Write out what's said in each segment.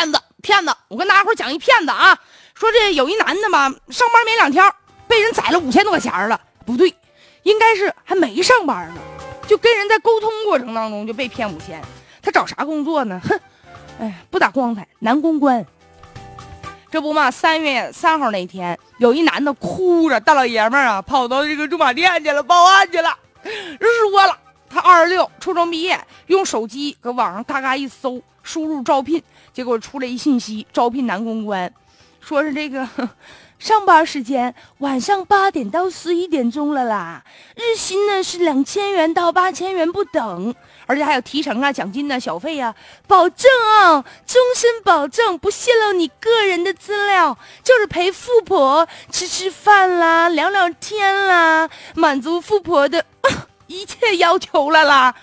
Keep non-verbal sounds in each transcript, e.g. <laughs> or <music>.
骗子，骗子！我跟大家伙讲一骗子啊，说这有一男的吧，上班没两天，被人宰了五千多块钱了。不对，应该是还没上班呢，就跟人在沟通过程当中就被骗五千。他找啥工作呢？哼，哎，不咋光彩，男公关。这不嘛，三月三号那天，有一男的哭着，大老爷们儿啊，跑到这个驻马店去了，报案去了，说了。二十六，初中毕业，用手机搁网上嘎嘎一搜，输入招聘，结果出来一信息：招聘男公关，说是这个 <laughs> 上班时间晚上八点到十一点钟了啦，日薪呢是两千元到八千元不等，而且还有提成啊、奖金啊、小费啊，保证啊，终身保证不泄露你个人的资料，就是陪富婆吃吃饭啦、聊聊天啦，满足富婆的。<laughs> 一切要求来了，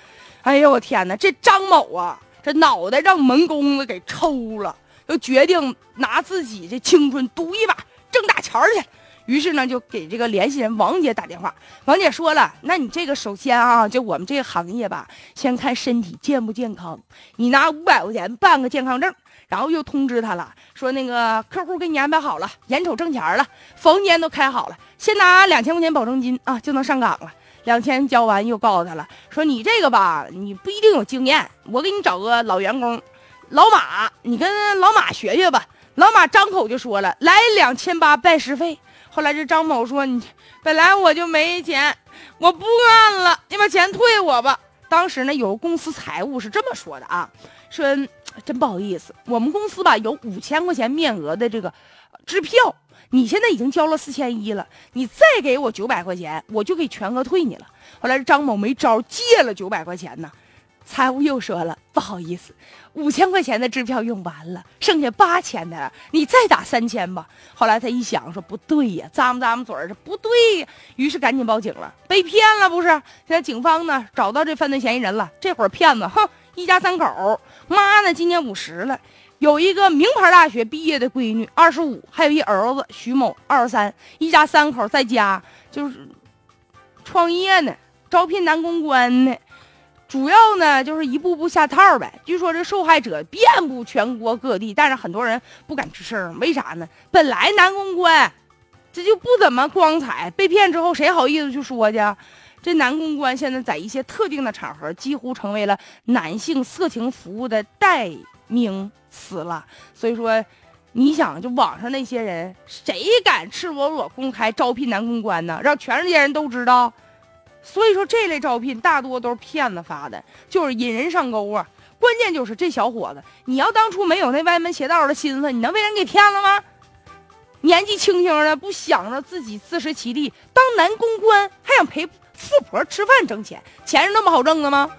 哎呦我天哪！这张某啊，这脑袋让门工子给抽了，就决定拿自己这青春赌一把，挣大钱去。于是呢，就给这个联系人王姐打电话。王姐说了：“那你这个首先啊，就我们这个行业吧，先看身体健不健康。你拿五百块钱办个健康证，然后又通知他了，说那个客户给你安排好了，眼瞅挣钱了，房间都开好了，先拿两千块钱保证金啊，就能上岗了。”两千交完，又告诉他了，说你这个吧，你不一定有经验，我给你找个老员工，老马，你跟老马学学吧。老马张口就说了，来两千八拜师费。后来这张某说，你本来我就没钱，我不干了，你把钱退我吧。当时呢，有公司财务是这么说的啊，说真不好意思，我们公司吧有五千块钱面额的这个支票。你现在已经交了四千一了，你再给我九百块钱，我就给全额退你了。后来张某没招，借了九百块钱呢。财务又说了，不好意思，五千块钱的支票用完了，剩下八千的，你再打三千吧。后来他一想，说不对呀，咂摸咂摸嘴儿，这不对呀。于是赶紧报警了，被骗了不是？现在警方呢找到这犯罪嫌疑人了。这会儿骗子，哼，一家三口，妈呢今年五十了。有一个名牌大学毕业的闺女，二十五，还有一儿子徐某，二十三，一家三口在家就是创业呢，招聘男公关呢，主要呢就是一步步下套呗。据说这受害者遍布全国各地，但是很多人不敢吱声，为啥呢？本来男公关这就不怎么光彩，被骗之后谁好意思去说去？这男公关现在在一些特定的场合，几乎成为了男性色情服务的代名。死了，所以说，你想，就网上那些人，谁敢赤裸裸公开招聘男公关呢？让全世界人都知道。所以说，这类招聘大多都是骗子发的，就是引人上钩啊。关键就是这小伙子，你要当初没有那歪门邪道的心思，你能被人给骗了吗？年纪轻轻的，不想着自己自食其力，当男公关还想陪富婆吃饭挣钱，钱是那么好挣的吗？